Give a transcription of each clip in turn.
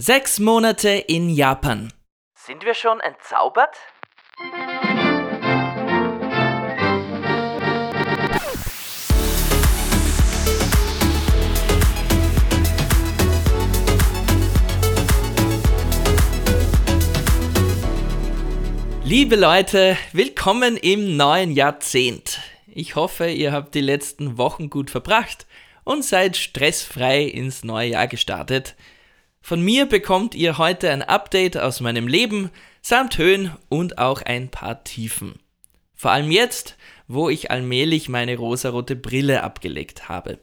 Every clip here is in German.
Sechs Monate in Japan. Sind wir schon entzaubert? Liebe Leute, willkommen im neuen Jahrzehnt. Ich hoffe, ihr habt die letzten Wochen gut verbracht und seid stressfrei ins neue Jahr gestartet. Von mir bekommt ihr heute ein Update aus meinem Leben samt Höhen und auch ein paar Tiefen. Vor allem jetzt, wo ich allmählich meine rosarote Brille abgelegt habe.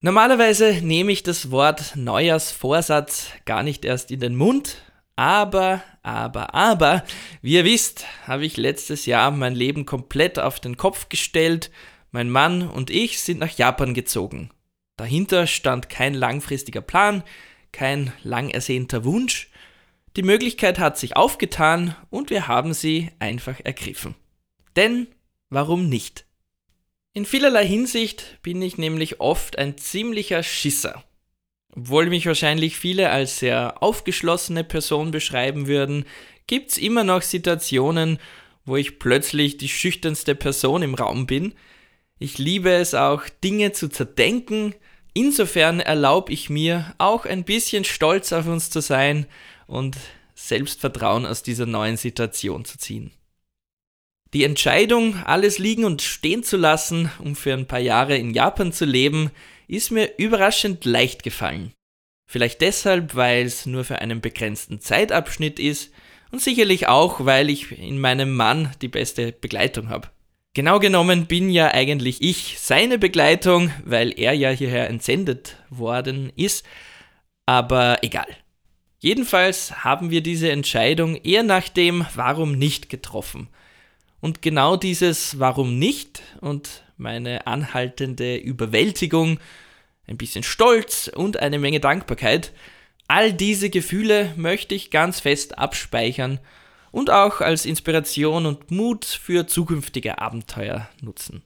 Normalerweise nehme ich das Wort Neujahrsvorsatz gar nicht erst in den Mund, aber, aber, aber, wie ihr wisst, habe ich letztes Jahr mein Leben komplett auf den Kopf gestellt. Mein Mann und ich sind nach Japan gezogen. Dahinter stand kein langfristiger Plan, kein lang ersehnter Wunsch. Die Möglichkeit hat sich aufgetan und wir haben sie einfach ergriffen. Denn warum nicht? In vielerlei Hinsicht bin ich nämlich oft ein ziemlicher Schisser. Obwohl mich wahrscheinlich viele als sehr aufgeschlossene Person beschreiben würden, gibt's immer noch Situationen, wo ich plötzlich die schüchternste Person im Raum bin. Ich liebe es auch, Dinge zu zerdenken. Insofern erlaube ich mir auch ein bisschen stolz auf uns zu sein und Selbstvertrauen aus dieser neuen Situation zu ziehen. Die Entscheidung, alles liegen und stehen zu lassen, um für ein paar Jahre in Japan zu leben, ist mir überraschend leicht gefallen. Vielleicht deshalb, weil es nur für einen begrenzten Zeitabschnitt ist und sicherlich auch, weil ich in meinem Mann die beste Begleitung habe. Genau genommen bin ja eigentlich ich seine Begleitung, weil er ja hierher entsendet worden ist, aber egal. Jedenfalls haben wir diese Entscheidung eher nach dem Warum nicht getroffen. Und genau dieses Warum nicht und meine anhaltende Überwältigung, ein bisschen Stolz und eine Menge Dankbarkeit, all diese Gefühle möchte ich ganz fest abspeichern und auch als Inspiration und Mut für zukünftige Abenteuer nutzen.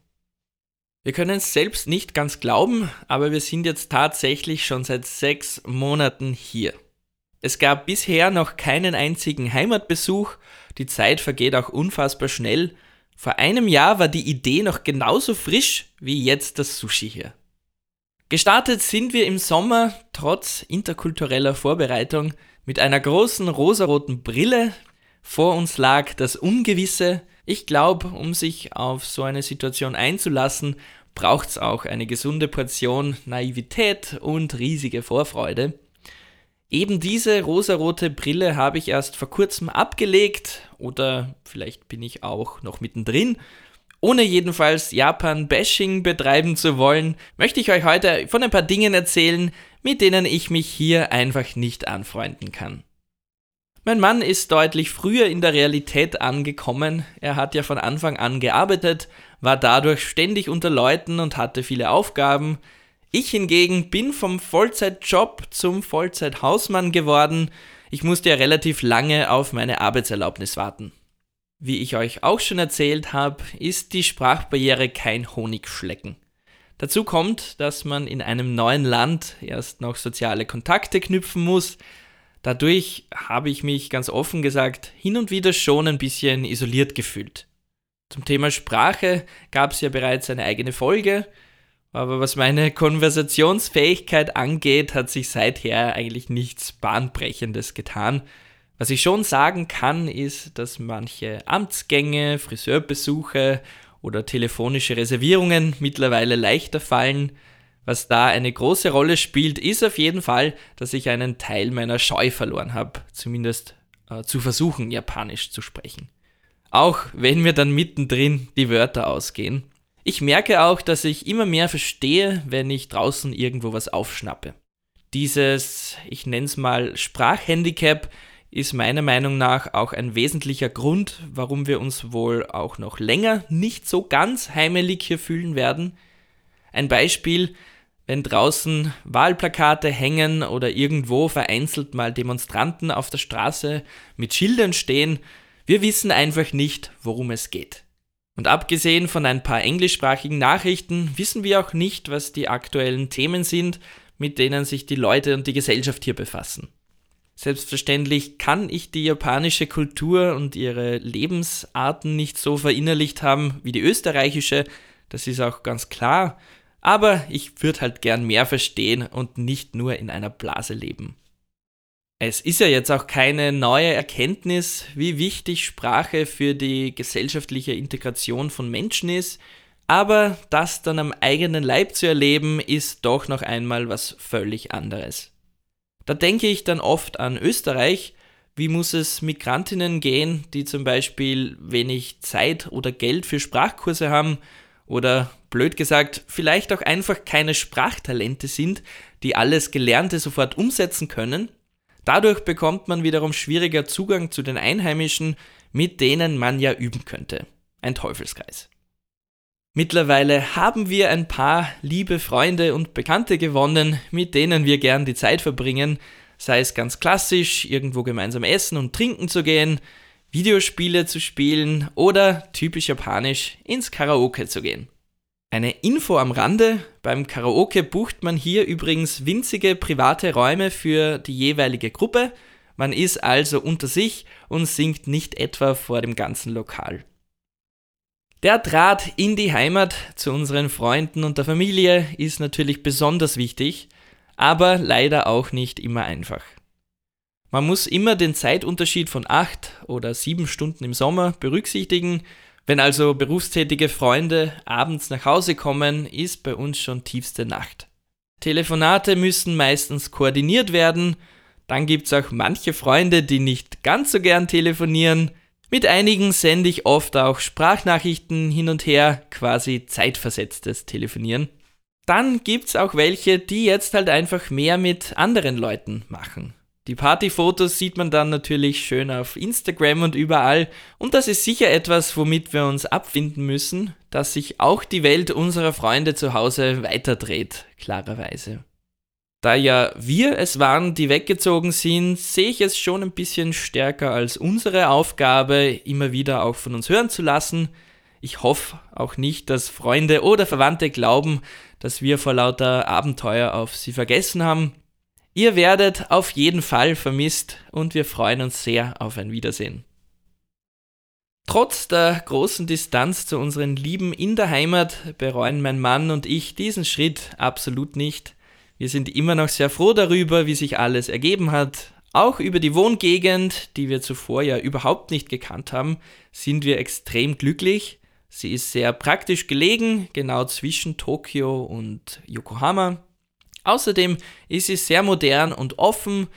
Wir können es selbst nicht ganz glauben, aber wir sind jetzt tatsächlich schon seit sechs Monaten hier. Es gab bisher noch keinen einzigen Heimatbesuch, die Zeit vergeht auch unfassbar schnell. Vor einem Jahr war die Idee noch genauso frisch wie jetzt das Sushi hier. Gestartet sind wir im Sommer trotz interkultureller Vorbereitung mit einer großen rosaroten Brille. Vor uns lag das Ungewisse. Ich glaube, um sich auf so eine Situation einzulassen, braucht es auch eine gesunde Portion Naivität und riesige Vorfreude. Eben diese rosarote Brille habe ich erst vor kurzem abgelegt oder vielleicht bin ich auch noch mittendrin. Ohne jedenfalls Japan-Bashing betreiben zu wollen, möchte ich euch heute von ein paar Dingen erzählen, mit denen ich mich hier einfach nicht anfreunden kann. Mein Mann ist deutlich früher in der Realität angekommen. Er hat ja von Anfang an gearbeitet, war dadurch ständig unter Leuten und hatte viele Aufgaben. Ich hingegen bin vom Vollzeitjob zum Vollzeithausmann geworden. Ich musste ja relativ lange auf meine Arbeitserlaubnis warten. Wie ich euch auch schon erzählt habe, ist die Sprachbarriere kein Honigschlecken. Dazu kommt, dass man in einem neuen Land erst noch soziale Kontakte knüpfen muss. Dadurch habe ich mich ganz offen gesagt hin und wieder schon ein bisschen isoliert gefühlt. Zum Thema Sprache gab es ja bereits eine eigene Folge, aber was meine Konversationsfähigkeit angeht, hat sich seither eigentlich nichts Bahnbrechendes getan. Was ich schon sagen kann, ist, dass manche Amtsgänge, Friseurbesuche oder telefonische Reservierungen mittlerweile leichter fallen. Was da eine große Rolle spielt, ist auf jeden Fall, dass ich einen Teil meiner Scheu verloren habe, zumindest äh, zu versuchen, Japanisch zu sprechen. Auch wenn mir dann mittendrin die Wörter ausgehen. Ich merke auch, dass ich immer mehr verstehe, wenn ich draußen irgendwo was aufschnappe. Dieses, ich nenne es mal Sprachhandicap, ist meiner Meinung nach auch ein wesentlicher Grund, warum wir uns wohl auch noch länger nicht so ganz heimelig hier fühlen werden. Ein Beispiel, wenn draußen Wahlplakate hängen oder irgendwo vereinzelt mal Demonstranten auf der Straße mit Schildern stehen, wir wissen einfach nicht, worum es geht. Und abgesehen von ein paar englischsprachigen Nachrichten wissen wir auch nicht, was die aktuellen Themen sind, mit denen sich die Leute und die Gesellschaft hier befassen. Selbstverständlich kann ich die japanische Kultur und ihre Lebensarten nicht so verinnerlicht haben wie die österreichische, das ist auch ganz klar, aber ich würde halt gern mehr verstehen und nicht nur in einer Blase leben. Es ist ja jetzt auch keine neue Erkenntnis, wie wichtig Sprache für die gesellschaftliche Integration von Menschen ist, aber das dann am eigenen Leib zu erleben, ist doch noch einmal was völlig anderes. Da denke ich dann oft an Österreich. Wie muss es Migrantinnen gehen, die zum Beispiel wenig Zeit oder Geld für Sprachkurse haben oder blöd gesagt, vielleicht auch einfach keine Sprachtalente sind, die alles Gelernte sofort umsetzen können? Dadurch bekommt man wiederum schwieriger Zugang zu den Einheimischen, mit denen man ja üben könnte. Ein Teufelskreis. Mittlerweile haben wir ein paar liebe Freunde und Bekannte gewonnen, mit denen wir gern die Zeit verbringen, sei es ganz klassisch, irgendwo gemeinsam essen und trinken zu gehen, Videospiele zu spielen oder typisch japanisch ins Karaoke zu gehen. Eine Info am Rande, beim Karaoke bucht man hier übrigens winzige private Räume für die jeweilige Gruppe, man ist also unter sich und singt nicht etwa vor dem ganzen Lokal. Der Draht in die Heimat zu unseren Freunden und der Familie ist natürlich besonders wichtig, aber leider auch nicht immer einfach. Man muss immer den Zeitunterschied von acht oder sieben Stunden im Sommer berücksichtigen. Wenn also berufstätige Freunde abends nach Hause kommen, ist bei uns schon tiefste Nacht. Telefonate müssen meistens koordiniert werden. Dann gibt es auch manche Freunde, die nicht ganz so gern telefonieren. Mit einigen sende ich oft auch Sprachnachrichten hin und her, quasi zeitversetztes Telefonieren. Dann gibt's auch welche, die jetzt halt einfach mehr mit anderen Leuten machen. Die Partyfotos sieht man dann natürlich schön auf Instagram und überall. Und das ist sicher etwas, womit wir uns abfinden müssen, dass sich auch die Welt unserer Freunde zu Hause weiterdreht, klarerweise. Da ja wir es waren, die weggezogen sind, sehe ich es schon ein bisschen stärker als unsere Aufgabe, immer wieder auch von uns hören zu lassen. Ich hoffe auch nicht, dass Freunde oder Verwandte glauben, dass wir vor lauter Abenteuer auf sie vergessen haben. Ihr werdet auf jeden Fall vermisst und wir freuen uns sehr auf ein Wiedersehen. Trotz der großen Distanz zu unseren Lieben in der Heimat bereuen mein Mann und ich diesen Schritt absolut nicht. Wir sind immer noch sehr froh darüber, wie sich alles ergeben hat. Auch über die Wohngegend, die wir zuvor ja überhaupt nicht gekannt haben, sind wir extrem glücklich. Sie ist sehr praktisch gelegen, genau zwischen Tokio und Yokohama. Außerdem ist sie sehr modern und offen,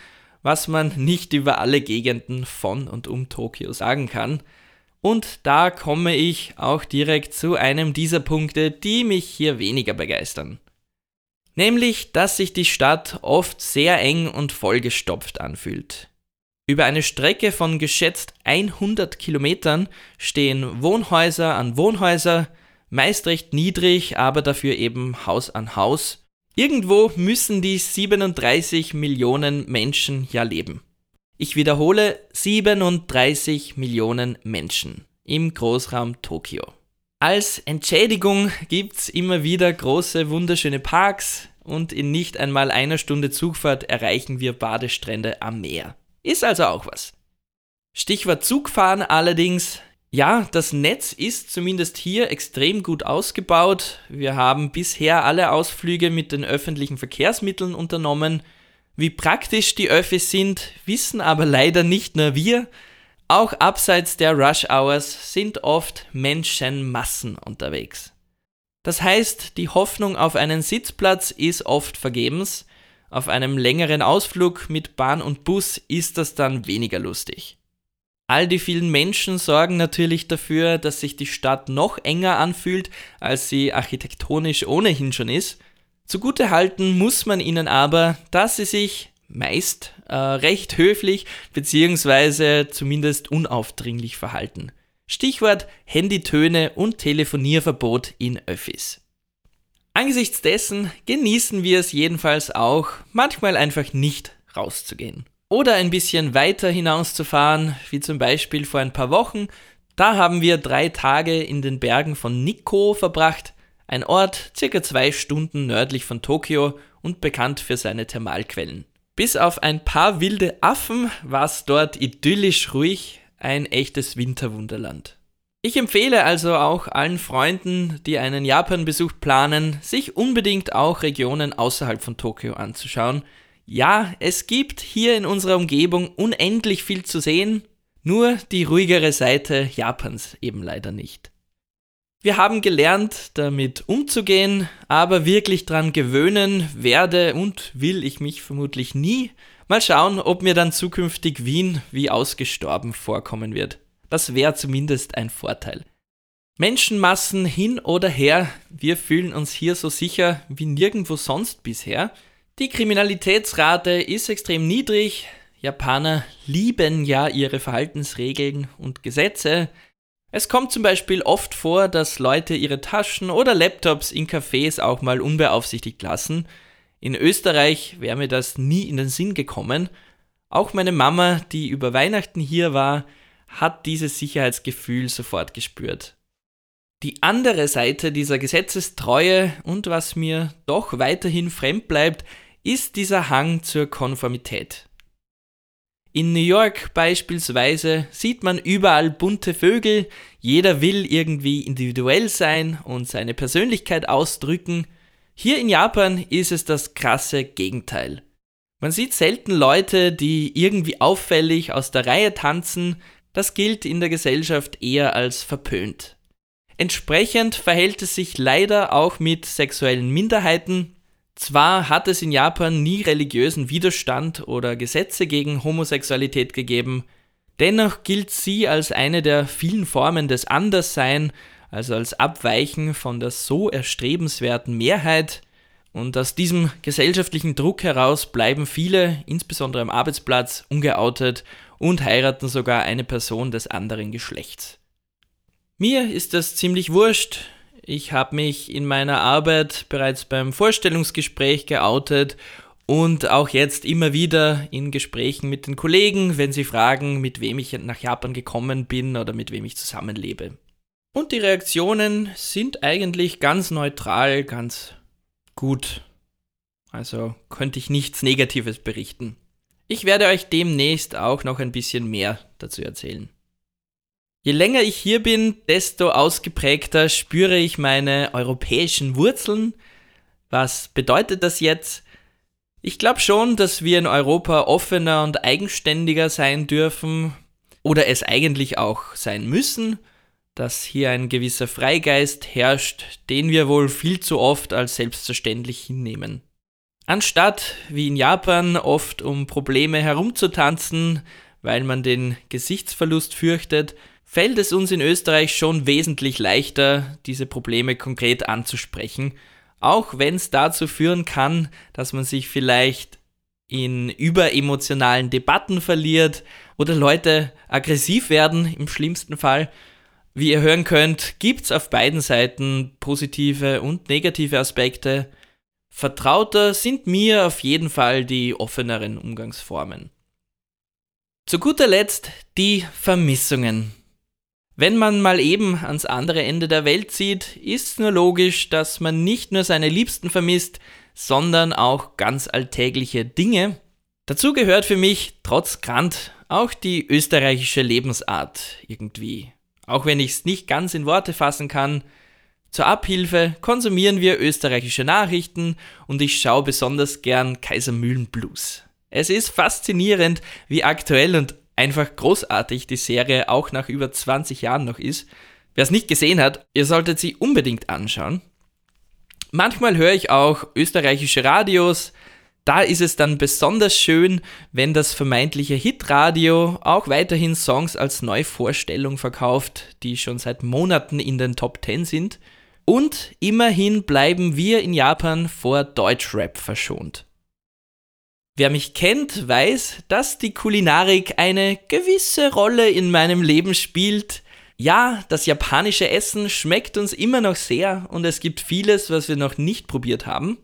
was man nicht über alle Gegenden von und um Tokio sagen kann. Und da komme ich auch direkt zu einem dieser Punkte, die mich hier weniger begeistern nämlich dass sich die Stadt oft sehr eng und vollgestopft anfühlt. Über eine Strecke von geschätzt 100 Kilometern stehen Wohnhäuser an Wohnhäuser, meist recht niedrig, aber dafür eben Haus an Haus. Irgendwo müssen die 37 Millionen Menschen ja leben. Ich wiederhole 37 Millionen Menschen im Großraum Tokio. Als Entschädigung gibt's immer wieder große, wunderschöne Parks und in nicht einmal einer Stunde Zugfahrt erreichen wir Badestrände am Meer. Ist also auch was. Stichwort Zugfahren allerdings. Ja, das Netz ist zumindest hier extrem gut ausgebaut. Wir haben bisher alle Ausflüge mit den öffentlichen Verkehrsmitteln unternommen. Wie praktisch die Öffis sind, wissen aber leider nicht nur wir, auch abseits der Rush Hours sind oft Menschenmassen unterwegs. Das heißt, die Hoffnung auf einen Sitzplatz ist oft vergebens. Auf einem längeren Ausflug mit Bahn und Bus ist das dann weniger lustig. All die vielen Menschen sorgen natürlich dafür, dass sich die Stadt noch enger anfühlt, als sie architektonisch ohnehin schon ist. Zugute halten muss man ihnen aber, dass sie sich meist äh, recht höflich bzw. zumindest unaufdringlich verhalten. Stichwort Handytöne und Telefonierverbot in Öffis. Angesichts dessen genießen wir es jedenfalls auch, manchmal einfach nicht rauszugehen. Oder ein bisschen weiter hinauszufahren, wie zum Beispiel vor ein paar Wochen. Da haben wir drei Tage in den Bergen von Nikko verbracht, ein Ort circa zwei Stunden nördlich von Tokio und bekannt für seine Thermalquellen. Bis auf ein paar wilde Affen war es dort idyllisch ruhig, ein echtes Winterwunderland. Ich empfehle also auch allen Freunden, die einen Japan-Besuch planen, sich unbedingt auch Regionen außerhalb von Tokio anzuschauen. Ja, es gibt hier in unserer Umgebung unendlich viel zu sehen, nur die ruhigere Seite Japans eben leider nicht. Wir haben gelernt, damit umzugehen, aber wirklich dran gewöhnen werde und will ich mich vermutlich nie. Mal schauen, ob mir dann zukünftig Wien wie ausgestorben vorkommen wird. Das wäre zumindest ein Vorteil. Menschenmassen hin oder her, wir fühlen uns hier so sicher wie nirgendwo sonst bisher. Die Kriminalitätsrate ist extrem niedrig. Japaner lieben ja ihre Verhaltensregeln und Gesetze. Es kommt zum Beispiel oft vor, dass Leute ihre Taschen oder Laptops in Cafés auch mal unbeaufsichtigt lassen. In Österreich wäre mir das nie in den Sinn gekommen. Auch meine Mama, die über Weihnachten hier war, hat dieses Sicherheitsgefühl sofort gespürt. Die andere Seite dieser Gesetzestreue und was mir doch weiterhin fremd bleibt, ist dieser Hang zur Konformität. In New York beispielsweise sieht man überall bunte Vögel, jeder will irgendwie individuell sein und seine Persönlichkeit ausdrücken. Hier in Japan ist es das krasse Gegenteil. Man sieht selten Leute, die irgendwie auffällig aus der Reihe tanzen, das gilt in der Gesellschaft eher als verpönt. Entsprechend verhält es sich leider auch mit sexuellen Minderheiten, zwar hat es in Japan nie religiösen Widerstand oder Gesetze gegen Homosexualität gegeben, dennoch gilt sie als eine der vielen Formen des Anderssein, also als Abweichen von der so erstrebenswerten Mehrheit, und aus diesem gesellschaftlichen Druck heraus bleiben viele, insbesondere am Arbeitsplatz, ungeoutet und heiraten sogar eine Person des anderen Geschlechts. Mir ist das ziemlich wurscht, ich habe mich in meiner Arbeit bereits beim Vorstellungsgespräch geoutet und auch jetzt immer wieder in Gesprächen mit den Kollegen, wenn sie fragen, mit wem ich nach Japan gekommen bin oder mit wem ich zusammenlebe. Und die Reaktionen sind eigentlich ganz neutral, ganz gut. Also könnte ich nichts Negatives berichten. Ich werde euch demnächst auch noch ein bisschen mehr dazu erzählen. Je länger ich hier bin, desto ausgeprägter spüre ich meine europäischen Wurzeln. Was bedeutet das jetzt? Ich glaube schon, dass wir in Europa offener und eigenständiger sein dürfen oder es eigentlich auch sein müssen, dass hier ein gewisser Freigeist herrscht, den wir wohl viel zu oft als selbstverständlich hinnehmen. Anstatt wie in Japan oft um Probleme herumzutanzen, weil man den Gesichtsverlust fürchtet, fällt es uns in Österreich schon wesentlich leichter, diese Probleme konkret anzusprechen, auch wenn es dazu führen kann, dass man sich vielleicht in überemotionalen Debatten verliert oder Leute aggressiv werden im schlimmsten Fall. Wie ihr hören könnt, gibt es auf beiden Seiten positive und negative Aspekte. Vertrauter sind mir auf jeden Fall die offeneren Umgangsformen. Zu guter Letzt die Vermissungen. Wenn man mal eben ans andere Ende der Welt zieht, ist nur logisch, dass man nicht nur seine Liebsten vermisst, sondern auch ganz alltägliche Dinge. Dazu gehört für mich, trotz Grant, auch die österreichische Lebensart irgendwie. Auch wenn ich es nicht ganz in Worte fassen kann. Zur Abhilfe konsumieren wir österreichische Nachrichten und ich schaue besonders gern Kaisermühlen Blues. Es ist faszinierend, wie aktuell und einfach großartig die Serie auch nach über 20 Jahren noch ist. Wer es nicht gesehen hat, ihr solltet sie unbedingt anschauen. Manchmal höre ich auch österreichische Radios. Da ist es dann besonders schön, wenn das vermeintliche Hitradio auch weiterhin Songs als Neuvorstellung verkauft, die schon seit Monaten in den Top 10 sind. Und immerhin bleiben wir in Japan vor Deutschrap verschont. Wer mich kennt, weiß, dass die Kulinarik eine gewisse Rolle in meinem Leben spielt. Ja, das japanische Essen schmeckt uns immer noch sehr und es gibt vieles, was wir noch nicht probiert haben.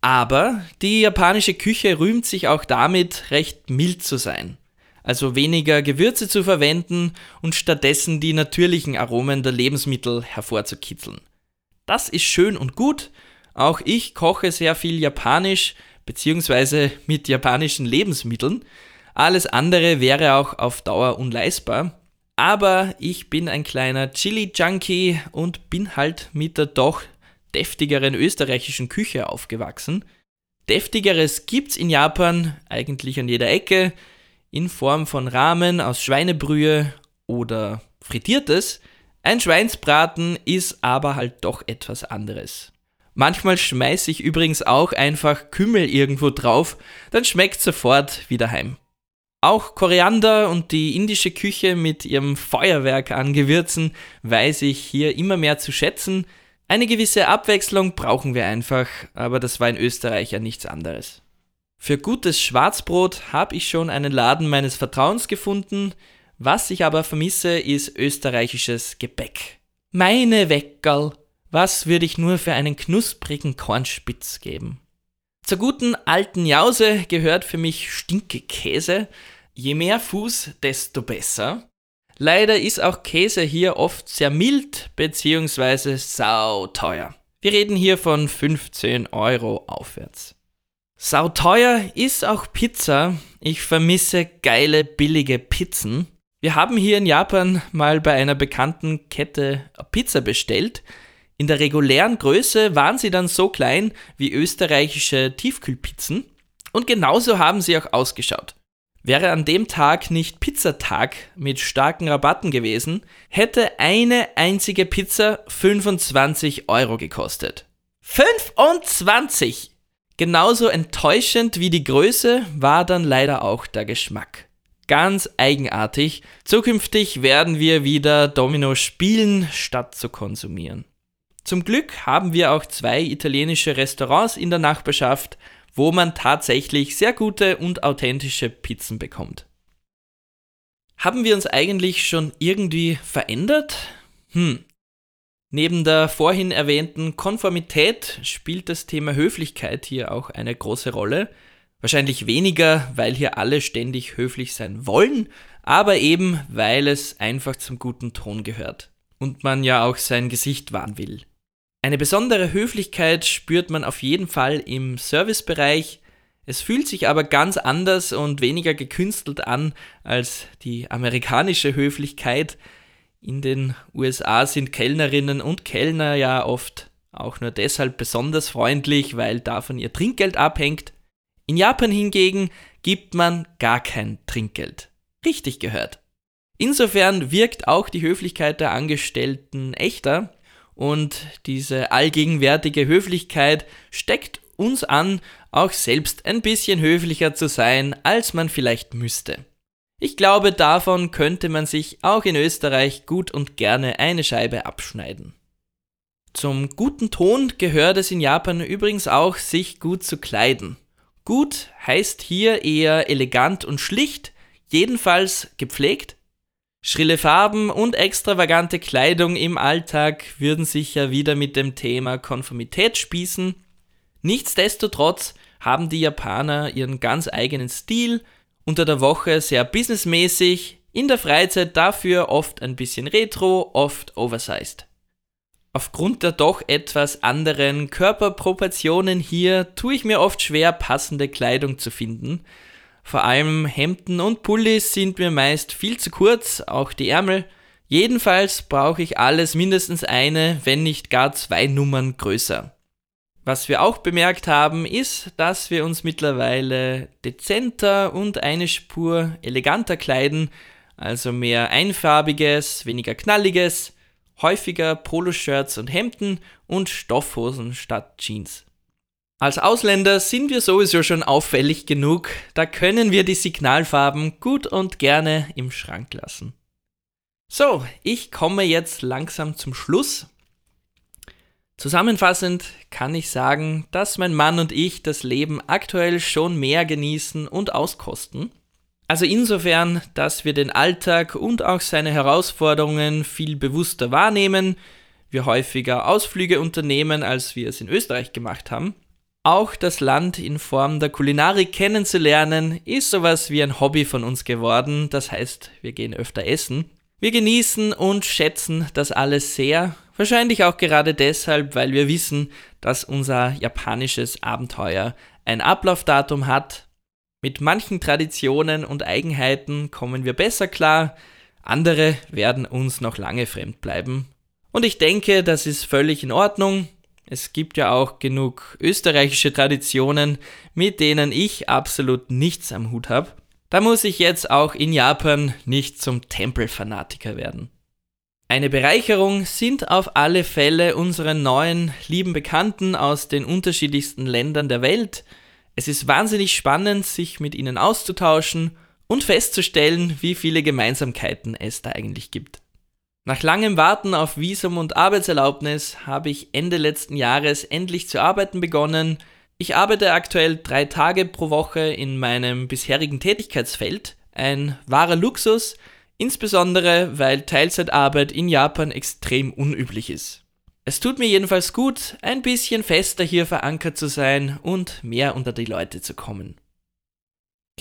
Aber die japanische Küche rühmt sich auch damit, recht mild zu sein. Also weniger Gewürze zu verwenden und stattdessen die natürlichen Aromen der Lebensmittel hervorzukitzeln. Das ist schön und gut. Auch ich koche sehr viel japanisch, beziehungsweise mit japanischen Lebensmitteln. Alles andere wäre auch auf Dauer unleistbar. Aber ich bin ein kleiner Chili-Junkie und bin halt mit der doch deftigeren österreichischen Küche aufgewachsen. Deftigeres gibt's in Japan eigentlich an jeder Ecke, in Form von Ramen aus Schweinebrühe oder frittiertes. Ein Schweinsbraten ist aber halt doch etwas anderes. Manchmal schmeiße ich übrigens auch einfach Kümmel irgendwo drauf, dann schmeckt sofort wie daheim. Auch Koriander und die indische Küche mit ihrem Feuerwerk an Gewürzen weiß ich hier immer mehr zu schätzen. Eine gewisse Abwechslung brauchen wir einfach, aber das war in Österreich ja nichts anderes. Für gutes Schwarzbrot habe ich schon einen Laden meines Vertrauens gefunden, was ich aber vermisse, ist österreichisches Gebäck. Meine Weckerl, was würde ich nur für einen knusprigen Kornspitz geben? Zur guten alten Jause gehört für mich Stinkekäse. Je mehr Fuß, desto besser. Leider ist auch Käse hier oft sehr mild bzw. sauteuer. Wir reden hier von 15 Euro aufwärts. Sauteuer ist auch Pizza. Ich vermisse geile, billige Pizzen. Wir haben hier in Japan mal bei einer bekannten Kette Pizza bestellt. In der regulären Größe waren sie dann so klein wie österreichische Tiefkühlpizzen und genauso haben sie auch ausgeschaut. Wäre an dem Tag nicht Pizzatag mit starken Rabatten gewesen, hätte eine einzige Pizza 25 Euro gekostet. 25! Genauso enttäuschend wie die Größe war dann leider auch der Geschmack. Ganz eigenartig. Zukünftig werden wir wieder Domino spielen, statt zu konsumieren. Zum Glück haben wir auch zwei italienische Restaurants in der Nachbarschaft, wo man tatsächlich sehr gute und authentische Pizzen bekommt. Haben wir uns eigentlich schon irgendwie verändert? Hm. Neben der vorhin erwähnten Konformität spielt das Thema Höflichkeit hier auch eine große Rolle. Wahrscheinlich weniger, weil hier alle ständig höflich sein wollen, aber eben, weil es einfach zum guten Ton gehört und man ja auch sein Gesicht wahren will. Eine besondere Höflichkeit spürt man auf jeden Fall im Servicebereich. Es fühlt sich aber ganz anders und weniger gekünstelt an als die amerikanische Höflichkeit. In den USA sind Kellnerinnen und Kellner ja oft auch nur deshalb besonders freundlich, weil davon ihr Trinkgeld abhängt. In Japan hingegen gibt man gar kein Trinkgeld. Richtig gehört. Insofern wirkt auch die Höflichkeit der Angestellten echter und diese allgegenwärtige Höflichkeit steckt uns an, auch selbst ein bisschen höflicher zu sein, als man vielleicht müsste. Ich glaube, davon könnte man sich auch in Österreich gut und gerne eine Scheibe abschneiden. Zum guten Ton gehört es in Japan übrigens auch, sich gut zu kleiden. Gut heißt hier eher elegant und schlicht, jedenfalls gepflegt, Schrille Farben und extravagante Kleidung im Alltag würden sich ja wieder mit dem Thema Konformität spießen. Nichtsdestotrotz haben die Japaner ihren ganz eigenen Stil, unter der Woche sehr businessmäßig, in der Freizeit dafür oft ein bisschen retro, oft oversized. Aufgrund der doch etwas anderen Körperproportionen hier tue ich mir oft schwer, passende Kleidung zu finden, vor allem Hemden und Pullis sind mir meist viel zu kurz, auch die Ärmel. Jedenfalls brauche ich alles mindestens eine, wenn nicht gar zwei Nummern größer. Was wir auch bemerkt haben, ist, dass wir uns mittlerweile dezenter und eine Spur eleganter kleiden, also mehr einfarbiges, weniger knalliges, häufiger Poloshirts und Hemden und Stoffhosen statt Jeans. Als Ausländer sind wir sowieso schon auffällig genug, da können wir die Signalfarben gut und gerne im Schrank lassen. So, ich komme jetzt langsam zum Schluss. Zusammenfassend kann ich sagen, dass mein Mann und ich das Leben aktuell schon mehr genießen und auskosten. Also insofern, dass wir den Alltag und auch seine Herausforderungen viel bewusster wahrnehmen, wir häufiger Ausflüge unternehmen, als wir es in Österreich gemacht haben auch das Land in Form der Kulinarik kennenzulernen, ist sowas wie ein Hobby von uns geworden. Das heißt, wir gehen öfter essen. Wir genießen und schätzen das alles sehr. Wahrscheinlich auch gerade deshalb, weil wir wissen, dass unser japanisches Abenteuer ein Ablaufdatum hat. Mit manchen Traditionen und Eigenheiten kommen wir besser klar, andere werden uns noch lange fremd bleiben. Und ich denke, das ist völlig in Ordnung. Es gibt ja auch genug österreichische Traditionen, mit denen ich absolut nichts am Hut habe. Da muss ich jetzt auch in Japan nicht zum Tempelfanatiker werden. Eine Bereicherung sind auf alle Fälle unsere neuen lieben Bekannten aus den unterschiedlichsten Ländern der Welt. Es ist wahnsinnig spannend, sich mit ihnen auszutauschen und festzustellen, wie viele Gemeinsamkeiten es da eigentlich gibt. Nach langem Warten auf Visum und Arbeitserlaubnis habe ich Ende letzten Jahres endlich zu arbeiten begonnen. Ich arbeite aktuell drei Tage pro Woche in meinem bisherigen Tätigkeitsfeld. Ein wahrer Luxus, insbesondere weil Teilzeitarbeit in Japan extrem unüblich ist. Es tut mir jedenfalls gut, ein bisschen fester hier verankert zu sein und mehr unter die Leute zu kommen.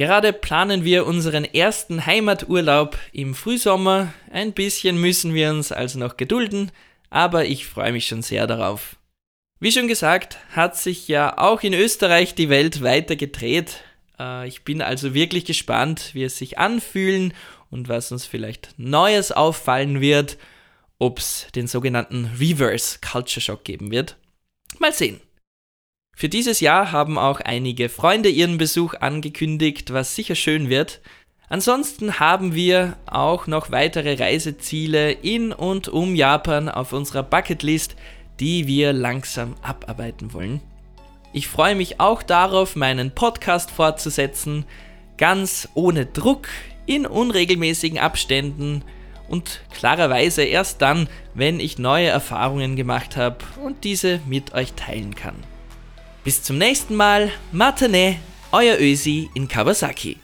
Gerade planen wir unseren ersten Heimaturlaub im Frühsommer. Ein bisschen müssen wir uns also noch gedulden, aber ich freue mich schon sehr darauf. Wie schon gesagt, hat sich ja auch in Österreich die Welt weiter gedreht. Äh, ich bin also wirklich gespannt, wie es sich anfühlen und was uns vielleicht Neues auffallen wird, ob es den sogenannten Reverse Culture Shock geben wird. Mal sehen. Für dieses Jahr haben auch einige Freunde ihren Besuch angekündigt, was sicher schön wird. Ansonsten haben wir auch noch weitere Reiseziele in und um Japan auf unserer Bucketlist, die wir langsam abarbeiten wollen. Ich freue mich auch darauf, meinen Podcast fortzusetzen, ganz ohne Druck, in unregelmäßigen Abständen und klarerweise erst dann, wenn ich neue Erfahrungen gemacht habe und diese mit euch teilen kann. Bis zum nächsten Mal. Matane, euer Ösi in Kawasaki.